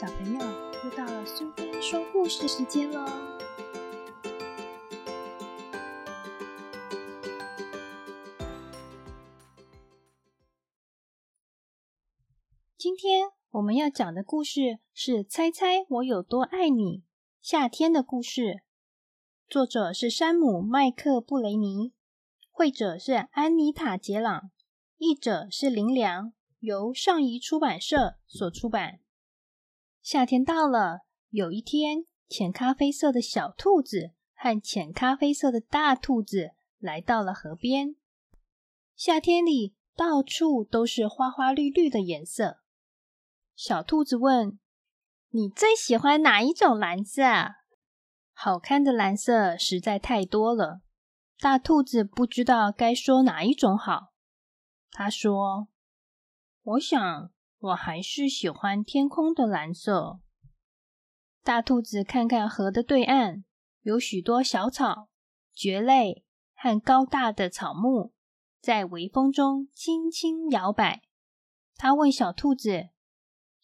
小朋友，又到了苏菲说故事时间喽！今天我们要讲的故事是《猜猜我有多爱你》夏天的故事，作者是山姆·麦克布雷尼，绘者是安妮塔·杰朗，译者是林良，由上仪出版社所出版。夏天到了，有一天，浅咖啡色的小兔子和浅咖啡色的大兔子来到了河边。夏天里，到处都是花花绿绿的颜色。小兔子问：“你最喜欢哪一种蓝色？”好看的蓝色实在太多了，大兔子不知道该说哪一种好。他说：“我想。”我还是喜欢天空的蓝色。大兔子看看河的对岸，有许多小草、蕨类和高大的草木在微风中轻轻摇摆。他问小兔子：“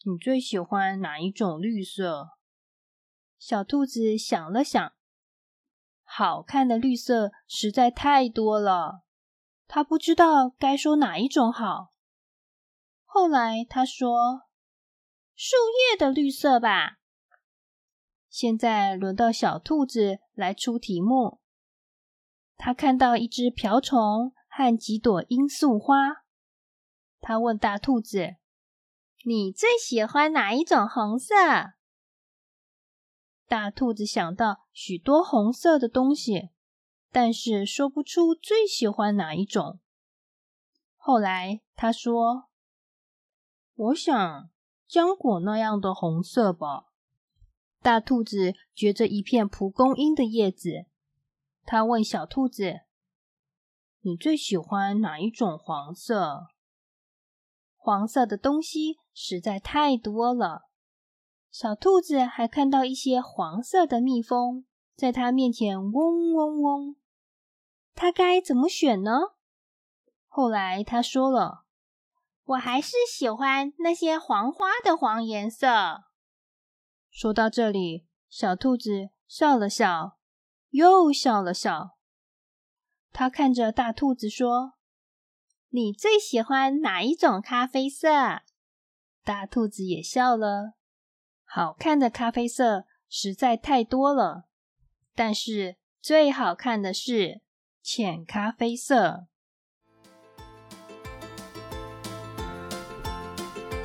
你最喜欢哪一种绿色？”小兔子想了想，好看的绿色实在太多了，它不知道该说哪一种好。后来他说：“树叶的绿色吧。”现在轮到小兔子来出题目。他看到一只瓢虫和几朵罂粟花。他问大兔子：“你最喜欢哪一种红色？”大兔子想到许多红色的东西，但是说不出最喜欢哪一种。后来他说。我想浆果那样的红色吧。大兔子掘着一片蒲公英的叶子，他问小兔子：“你最喜欢哪一种黄色？”黄色的东西实在太多了。小兔子还看到一些黄色的蜜蜂在它面前嗡嗡嗡。它该怎么选呢？后来他说了。我还是喜欢那些黄花的黄颜色。说到这里，小兔子笑了笑，又笑了笑。他看着大兔子说：“你最喜欢哪一种咖啡色？”大兔子也笑了。好看的咖啡色实在太多了，但是最好看的是浅咖啡色。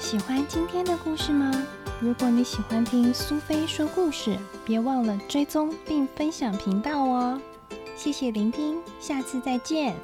喜欢今天的故事吗？如果你喜欢听苏菲说故事，别忘了追踪并分享频道哦！谢谢聆听，下次再见。